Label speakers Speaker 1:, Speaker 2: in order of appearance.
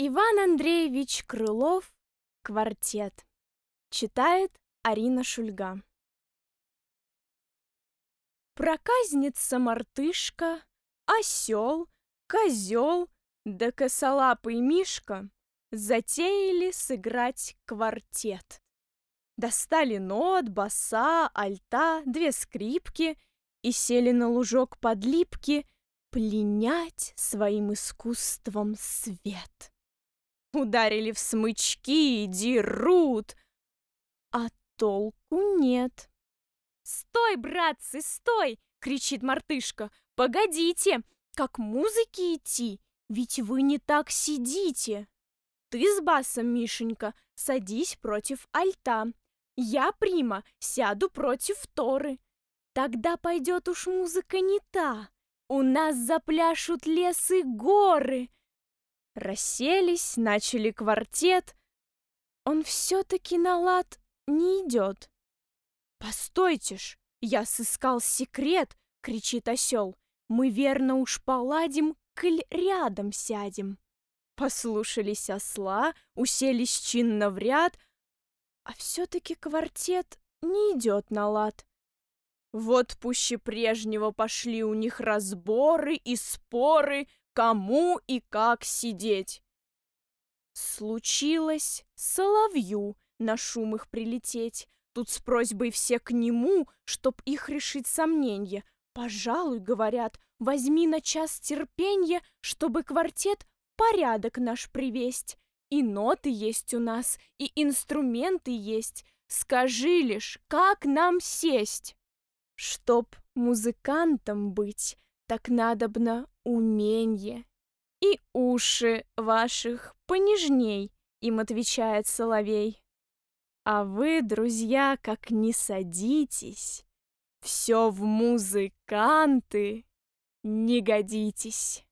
Speaker 1: Иван Андреевич Крылов «Квартет». Читает Арина Шульга. Проказница-мартышка, осел, козел да косолапый мишка затеяли сыграть квартет. Достали нот, баса, альта, две скрипки и сели на лужок под липки пленять своим искусством свет ударили в смычки, дерут, а толку нет. «Стой, братцы, стой!» — кричит мартышка. «Погодите, как музыки идти, ведь вы не так сидите!» «Ты с басом, Мишенька, садись против альта. Я, Прима, сяду против Торы. Тогда пойдет уж музыка не та. У нас запляшут лес и горы, Расселись, начали квартет. Он все-таки на лад не идет. «Постойте ж, я сыскал секрет!» — кричит осел. «Мы верно уж поладим, коль рядом сядем». Послушались осла, уселись чинно в ряд, а все-таки квартет не идет на лад. Вот пуще прежнего пошли у них разборы и споры, кому и как сидеть. Случилось соловью на шум их прилететь. Тут с просьбой все к нему, чтоб их решить сомненье. Пожалуй, говорят, возьми на час терпенье, чтобы квартет порядок наш привесть. И ноты есть у нас, и инструменты есть. Скажи лишь, как нам сесть? Чтоб музыкантом быть, так надобно уменье. И уши ваших понежней, им отвечает соловей. А вы, друзья, как не садитесь, все в музыканты не годитесь.